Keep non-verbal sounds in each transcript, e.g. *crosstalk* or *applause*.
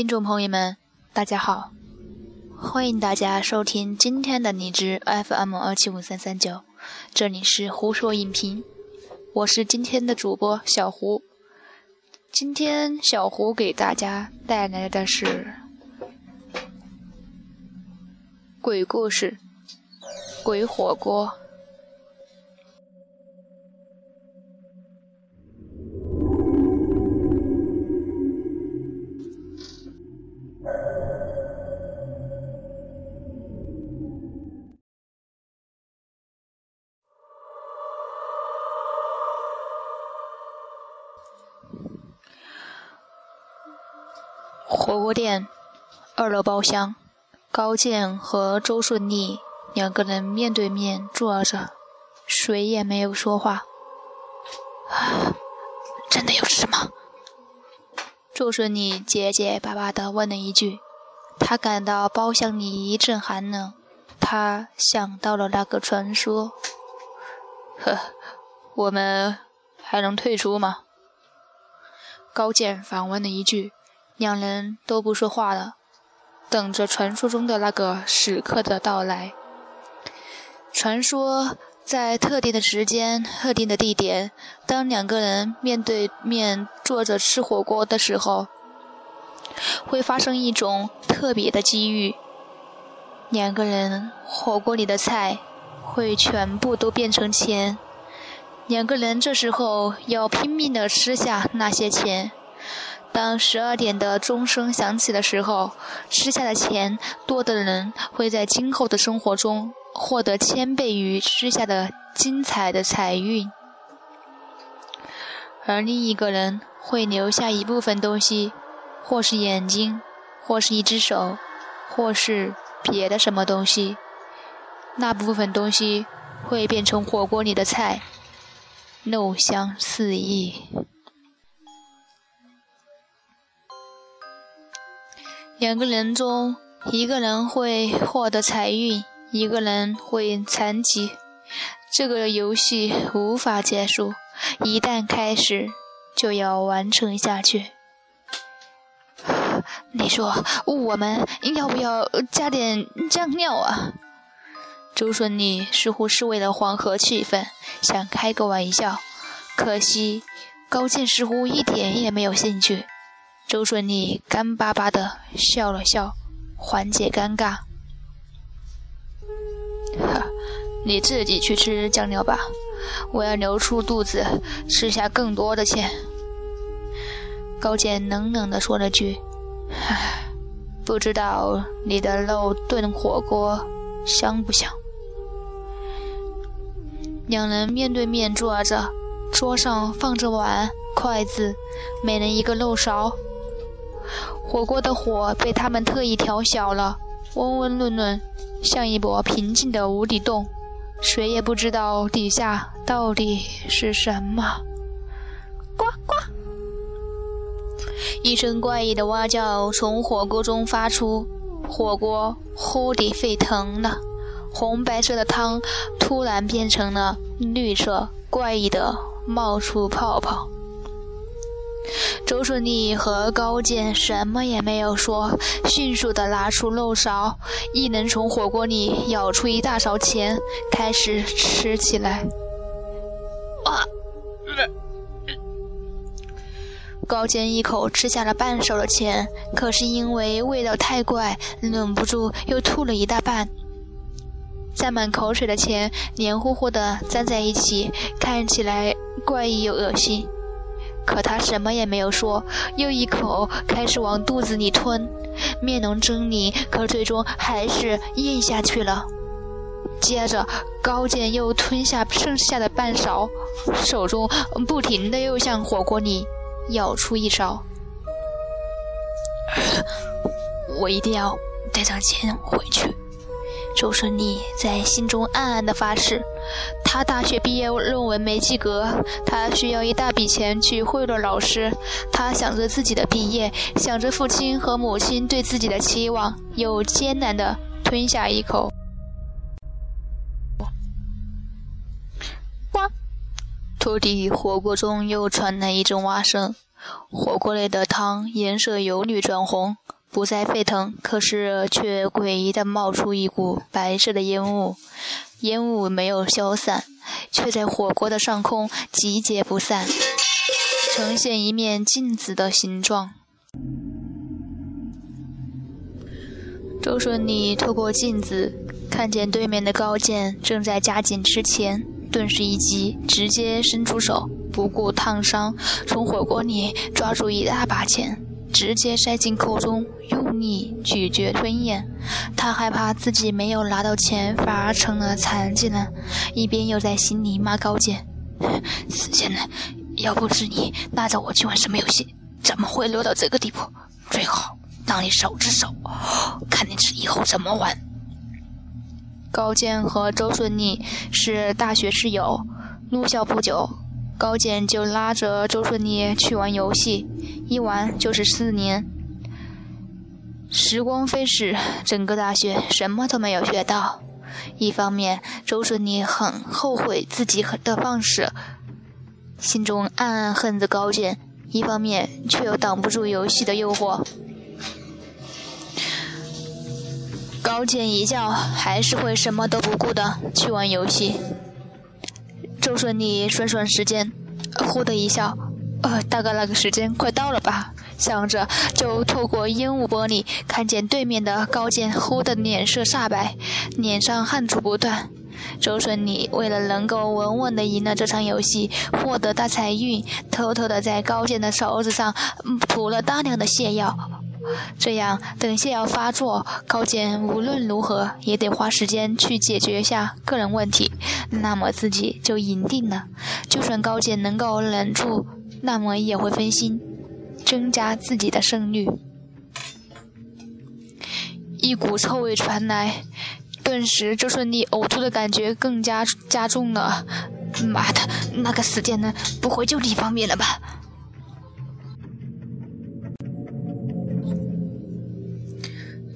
听众朋友们，大家好，欢迎大家收听今天的荔枝 FM 二七五三三九，这里是胡说影评，我是今天的主播小胡。今天小胡给大家带来的是鬼故事——鬼火锅。火锅店二楼包厢，高健和周顺利两个人面对面坐着，谁也没有说话。真的有事吗？周顺利结结巴巴地问了一句。他感到包厢里一阵寒冷，他想到了那个传说。呵，我们还能退出吗？高健反问了一句。两人都不说话了，等着传说中的那个时刻的到来。传说在特定的时间、特定的地点，当两个人面对面坐着吃火锅的时候，会发生一种特别的机遇。两个人火锅里的菜会全部都变成钱，两个人这时候要拼命的吃下那些钱。当十二点的钟声响起的时候，吃下的钱多的人会在今后的生活中获得千倍于吃下的精彩的财运，而另一个人会留下一部分东西，或是眼睛，或是一只手，或是别的什么东西。那部分东西会变成火锅里的菜，肉香四溢。两个人中，一个人会获得财运，一个人会残疾。这个游戏无法结束，一旦开始，就要完成下去。你说，我们要不要加点酱料啊？周顺利似乎是为了缓和气氛，想开个玩笑，可惜高进似乎一点也没有兴趣。周顺利干巴巴的笑了笑，缓解尴尬。哈，你自己去吃酱料吧，我要留出肚子吃下更多的钱。高健冷冷的说了句：“唉，不知道你的肉炖火锅香不香？”两人面对面坐着，桌上放着碗、筷子，每人一个漏勺。火锅的火被他们特意调小了，温温润润，像一波平静的无底洞，谁也不知道底下到底是什么。呱呱！一声怪异的蛙叫从火锅中发出，火锅忽地沸腾了，红白色的汤突然变成了绿色，怪异的冒出泡泡。周顺利和高健什么也没有说，迅速地拿出漏勺，一人从火锅里舀出一大勺钱，开始吃起来。啊！高健一口吃下了半勺的钱，可是因为味道太怪，忍不住又吐了一大半。沾满口水的钱黏糊糊的粘在一起，看起来怪异又恶心。可他什么也没有说，又一口开始往肚子里吞，面容狰狞，可最终还是咽下去了。接着，高健又吞下剩下的半勺，手中不停的又向火锅里舀出一勺。我一定要带上钱回去。周顺利在心中暗暗的发誓。他大学毕业论文没及格，他需要一大笔钱去贿赂老师。他想着自己的毕业，想着父亲和母亲对自己的期望，又艰难地吞下一口。哇！托底火锅中又传来一阵蛙声，火锅内的汤颜色由绿转红，不再沸腾，可是却诡异的冒出一股白色的烟雾。烟雾没有消散，却在火锅的上空集结不散，呈现一面镜子的形状。周顺利透过镜子看见对面的高健正在加紧吃钱，顿时一急，直接伸出手，不顾烫伤，从火锅里抓住一大把钱。直接塞进口中，用力咀嚼吞咽。他害怕自己没有拿到钱，反而成了残疾人，一边又在心里骂高健：“死贱人，要不是你拉着我去玩什么游戏，怎么会落到这个地步？最好让你手之手，看你以后怎么玩。”高健和周顺利是大学室友，入校不久。高健就拉着周顺利去玩游戏，一玩就是四年。时光飞逝，整个大学什么都没有学到。一方面，周顺利很后悔自己的放肆，心中暗暗恨着高健；一方面，却又挡不住游戏的诱惑。高健一觉还是会什么都不顾的去玩游戏。周顺利算算时间，忽的一笑，呃，大概那个时间快到了吧？想着，就透过烟雾玻璃看见对面的高健忽的脸色煞白，脸上汗珠不断。周顺利为了能够稳稳的赢了这场游戏，获得大财运，偷偷的在高健的手指上嗯涂了大量的泻药。这样，等泻药发作，高健无论如何也得花时间去解决一下个人问题，那么自己就赢定了。就算高健能够忍住，那么也会分心，增加自己的胜率。一股臭味传来，顿时周顺利呕吐的感觉更加加重了。妈的，那个死贱人，不会就这方面了吧？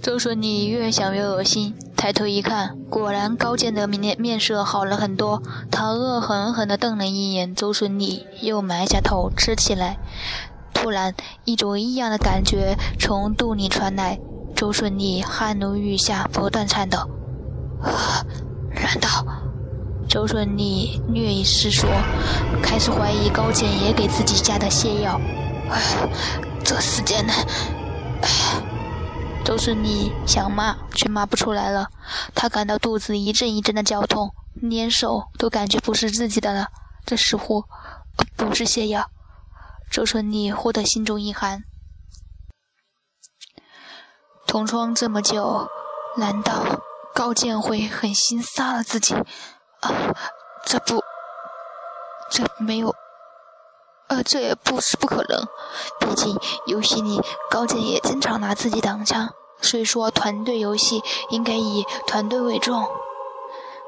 周顺利越想越恶心，抬头一看，果然高健的面面色好了很多。他恶狠狠地瞪了一眼周顺利，又埋下头吃起来。突然，一种异样的感觉从肚里传来，周顺利汗如雨下，不断颤抖。啊！难道？周顺利略一思索，开始怀疑高健也给自己加的泻药。哎，这死贱人！哎。周顺利想骂，却骂不出来了。他感到肚子一阵一阵的绞痛，连手都感觉不是自己的了。这似乎不是泻药。周顺利忽的心中一寒。同窗这么久，难道高健会狠心杀了自己？啊，这不，这没有，这也不是不可能。毕竟游戏里高健也经常拿自己挡枪。所以说团队游戏应该以团队为重，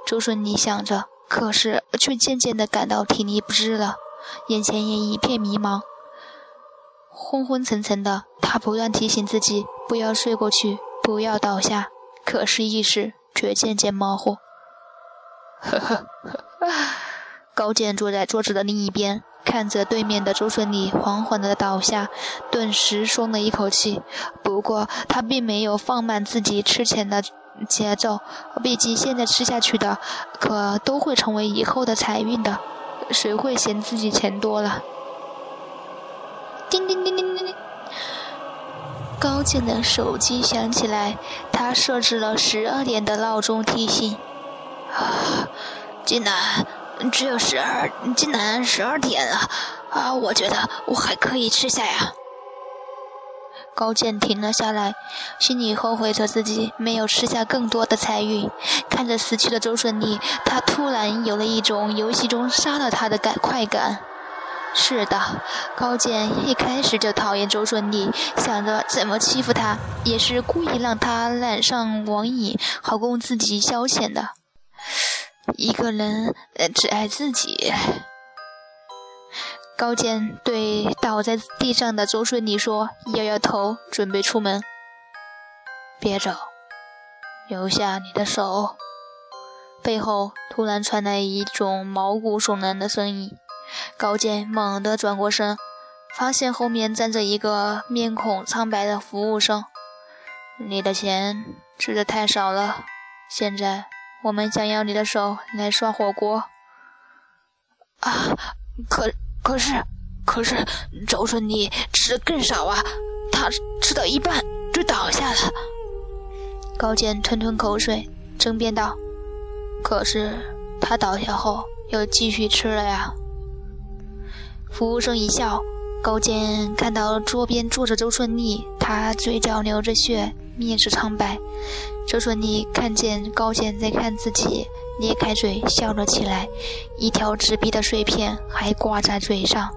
周顺利想着，可是却渐渐地感到体力不支了，眼前也一片迷茫，昏昏沉沉的。他不断提醒自己不要睡过去，不要倒下，可是意识却渐渐模糊。呵 *laughs* 呵呵，*laughs* 高健坐在桌子的另一边。看着对面的周顺利缓缓地倒下，顿时松了一口气。不过他并没有放慢自己吃钱的节奏，毕竟现在吃下去的，可都会成为以后的财运的，谁会嫌自己钱多了？叮叮叮叮叮叮，高健的手机响起来，他设置了十二点的闹钟提醒。啊，进来。只有十二，竟然十二点了啊！我觉得我还可以吃下呀。高健停了下来，心里后悔着自己没有吃下更多的财运。看着死去的周顺利，他突然有了一种游戏中杀了他的感快感。是的，高健一开始就讨厌周顺利，想着怎么欺负他，也是故意让他染上网瘾，好供自己消遣的。一个人只爱自己。高健对倒在地上的周顺利说，摇摇头，准备出门。别走，留下你的手。背后突然传来一种毛骨悚然的声音。高健猛地转过身，发现后面站着一个面孔苍白的服务生。你的钱吃的太少了，现在我们想要你的手来涮火锅。啊，可可是可是周顺你吃的更少啊，他吃到一半就倒下了。高健吞吞口水，争辩道：“可是他倒下后又继续吃了呀。”服务生一笑，高健看到桌边坐着周顺利，他嘴角流着血，面色苍白。周顺利看见高健在看自己，咧开嘴笑了起来，一条纸币的碎片还挂在嘴上。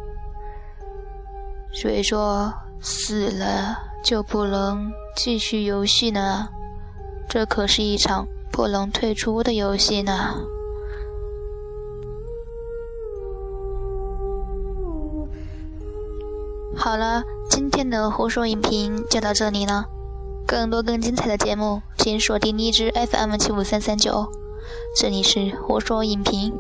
谁说死了就不能继续游戏呢？这可是一场不能退出的游戏呢。好了，今天的胡说影评就到这里了。更多更精彩的节目，请锁定荔枝 FM 七五三三九。这里是胡说影评。